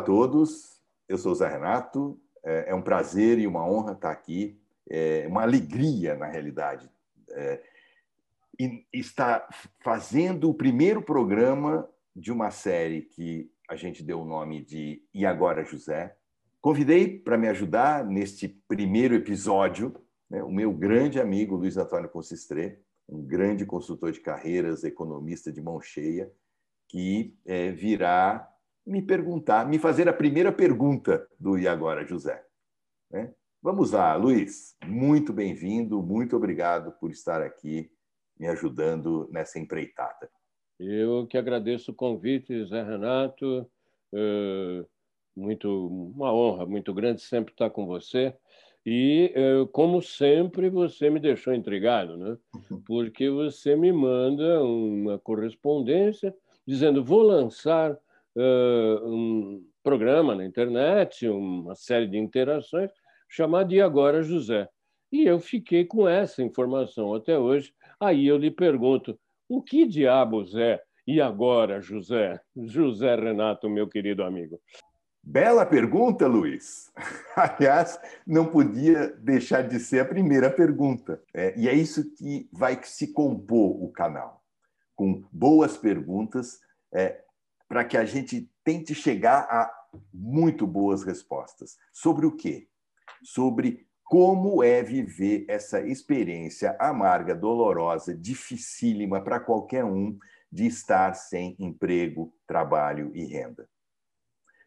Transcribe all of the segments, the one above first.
a todos, eu sou o Zé Renato, é, é um prazer e uma honra estar aqui, é uma alegria, na realidade, é, estar fazendo o primeiro programa de uma série que a gente deu o nome de E Agora José. Convidei para me ajudar neste primeiro episódio né, o meu grande amigo Luiz Antônio Consistré, um grande consultor de carreiras, economista de mão cheia, que é, virá me perguntar, me fazer a primeira pergunta do E Agora José. Né? Vamos lá, Luiz. Muito bem-vindo, muito obrigado por estar aqui me ajudando nessa empreitada. Eu que agradeço o convite, Zé Renato. É, muito uma honra muito grande sempre estar com você. E, é, como sempre, você me deixou intrigado, né? porque você me manda uma correspondência dizendo: vou lançar uh, um programa na internet, uma série de interações, chamado E Agora José. E eu fiquei com essa informação até hoje. Aí eu lhe pergunto: o que diabos é e agora, José? José Renato, meu querido amigo. Bela pergunta, Luiz. Aliás, não podia deixar de ser a primeira pergunta. É, e é isso que vai se compor o canal, com boas perguntas, é, para que a gente tente chegar a muito boas respostas. Sobre o quê? Sobre como é viver essa experiência amarga, dolorosa, dificílima para qualquer um de estar sem emprego, trabalho e renda.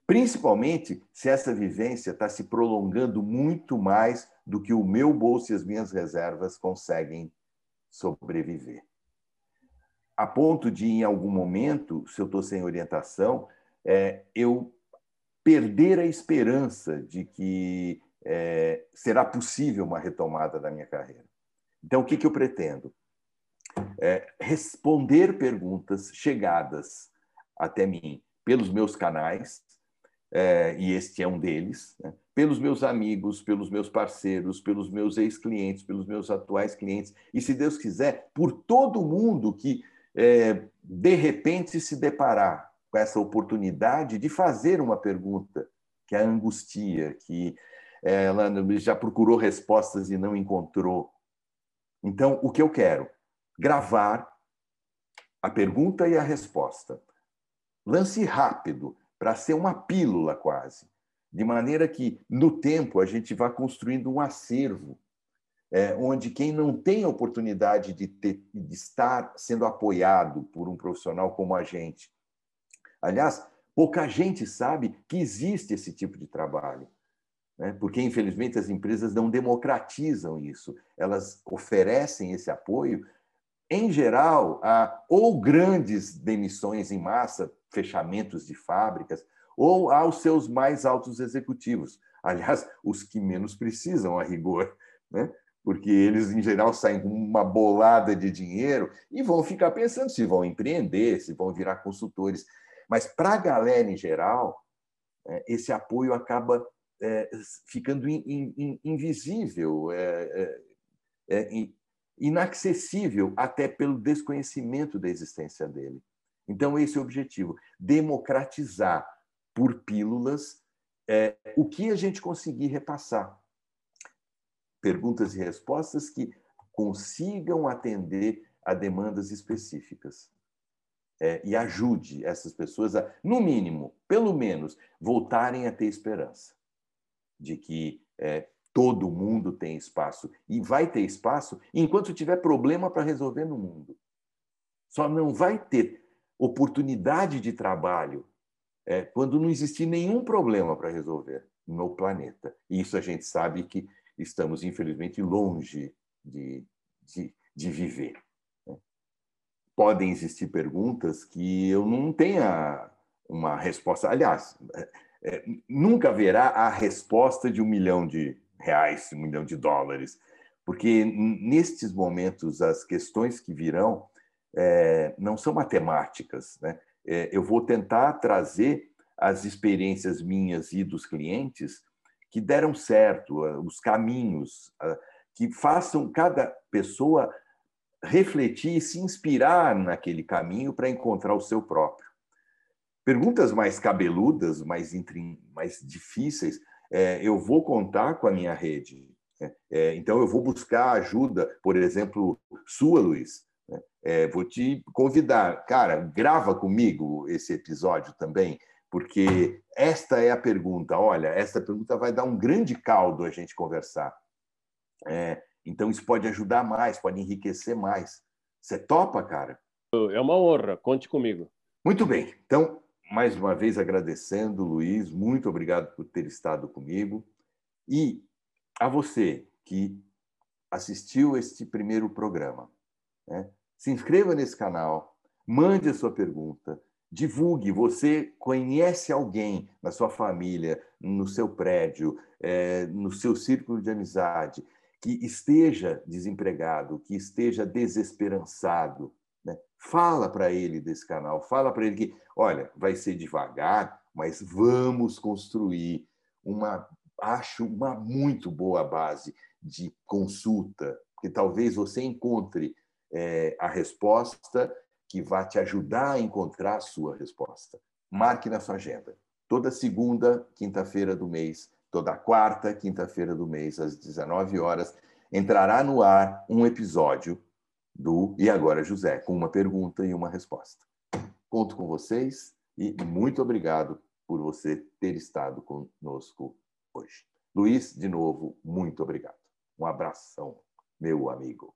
Principalmente se essa vivência está se prolongando muito mais do que o meu bolso e as minhas reservas conseguem sobreviver. A ponto de, em algum momento, se eu estou sem orientação, é, eu perder a esperança de que é, será possível uma retomada da minha carreira. Então, o que, que eu pretendo? É, responder perguntas chegadas até mim pelos meus canais, é, e este é um deles, né? pelos meus amigos, pelos meus parceiros, pelos meus ex-clientes, pelos meus atuais clientes, e, se Deus quiser, por todo mundo que, é, de repente, se deparar com essa oportunidade de fazer uma pergunta que a angustia, que ela já procurou respostas e não encontrou. Então, o que eu quero? Gravar a pergunta e a resposta. Lance rápido, para ser uma pílula quase, de maneira que, no tempo, a gente vá construindo um acervo, é, onde quem não tem oportunidade de, ter, de estar sendo apoiado por um profissional como a gente. Aliás, pouca gente sabe que existe esse tipo de trabalho né? porque, infelizmente, as empresas não democratizam isso. Elas oferecem esse apoio, em geral, a ou grandes demissões em massa, fechamentos de fábricas, ou aos seus mais altos executivos. Aliás, os que menos precisam, a rigor, né? Porque eles, em geral, saem com uma bolada de dinheiro e vão ficar pensando se vão empreender, se vão virar consultores. Mas, para a galera em geral, né, esse apoio acaba é, ficando in, in, invisível, é, é, é inacessível até pelo desconhecimento da existência dele. Então, esse é o objetivo: democratizar por pílulas é, o que a gente conseguir repassar. Perguntas e respostas que consigam atender a demandas específicas. É, e ajude essas pessoas a, no mínimo, pelo menos, voltarem a ter esperança de que é, todo mundo tem espaço e vai ter espaço enquanto tiver problema para resolver no mundo. Só não vai ter oportunidade de trabalho é, quando não existir nenhum problema para resolver no planeta. E isso a gente sabe que estamos, infelizmente, longe de, de, de viver. Né? Podem existir perguntas que eu não tenha uma resposta. Aliás, é, nunca haverá a resposta de um milhão de reais, um milhão de dólares, porque nestes momentos as questões que virão é, não são matemáticas. Né? É, eu vou tentar trazer as experiências minhas e dos clientes que deram certo, os caminhos, que façam cada pessoa refletir e se inspirar naquele caminho para encontrar o seu próprio. Perguntas mais cabeludas, mais, mais difíceis, é, eu vou contar com a minha rede. Né? É, então, eu vou buscar ajuda, por exemplo, sua, Luiz. Né? É, vou te convidar, cara, grava comigo esse episódio também, porque esta é a pergunta. Olha, esta pergunta vai dar um grande caldo a gente conversar. É, então, isso pode ajudar mais, pode enriquecer mais. Você topa, cara? É uma honra, conte comigo. Muito bem. Então, mais uma vez agradecendo, Luiz, muito obrigado por ter estado comigo. E a você que assistiu este primeiro programa, né? se inscreva nesse canal, mande a sua pergunta, divulgue. Você conhece alguém na sua família, no seu prédio, é, no seu círculo de amizade, que esteja desempregado, que esteja desesperançado, né? Fala para ele desse canal, fala para ele que, olha, vai ser devagar, mas vamos construir uma, acho, uma muito boa base de consulta, que talvez você encontre é, a resposta que vai te ajudar a encontrar a sua resposta. Marque na sua agenda. Toda segunda, quinta-feira do mês, toda quarta, quinta-feira do mês, às 19 horas, entrará no ar um episódio do E Agora José, com uma pergunta e uma resposta. Conto com vocês e muito obrigado por você ter estado conosco hoje. Luiz, de novo, muito obrigado. Um abração, meu amigo.